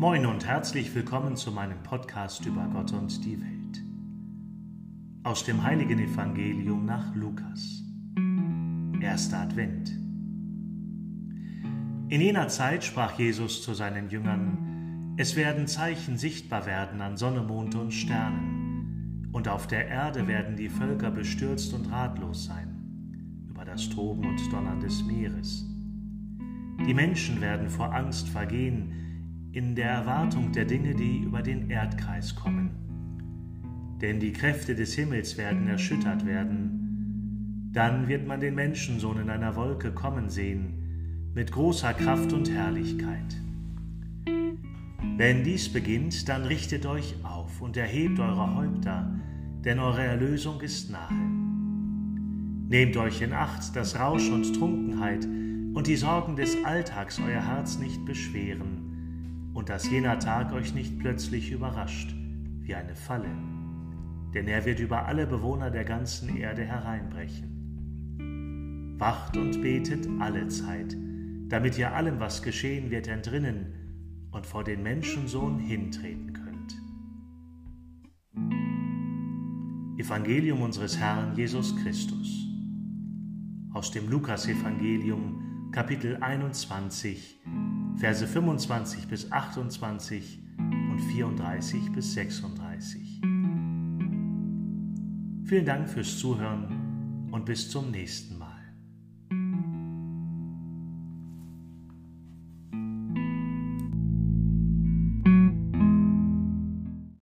Moin und herzlich willkommen zu meinem Podcast über Gott und die Welt. Aus dem heiligen Evangelium nach Lukas. Erster Advent. In jener Zeit sprach Jesus zu seinen Jüngern, es werden Zeichen sichtbar werden an Sonne, Mond und Sternen, und auf der Erde werden die Völker bestürzt und ratlos sein, über das Toben und Donnern des Meeres. Die Menschen werden vor Angst vergehen, in der Erwartung der Dinge, die über den Erdkreis kommen. Denn die Kräfte des Himmels werden erschüttert werden. Dann wird man den Menschensohn in einer Wolke kommen sehen, mit großer Kraft und Herrlichkeit. Wenn dies beginnt, dann richtet euch auf und erhebt eure Häupter, denn eure Erlösung ist nahe. Nehmt euch in Acht, dass Rausch und Trunkenheit und die Sorgen des Alltags euer Herz nicht beschweren, und dass jener Tag euch nicht plötzlich überrascht wie eine Falle, denn er wird über alle Bewohner der ganzen Erde hereinbrechen. Wacht und betet alle Zeit, damit ihr allem, was geschehen wird, entrinnen und vor den Menschensohn hintreten könnt. Evangelium unseres Herrn Jesus Christus. Aus dem Lukasevangelium Kapitel 21 Verse 25 bis 28 und 34 bis 36. Vielen Dank fürs Zuhören und bis zum nächsten Mal.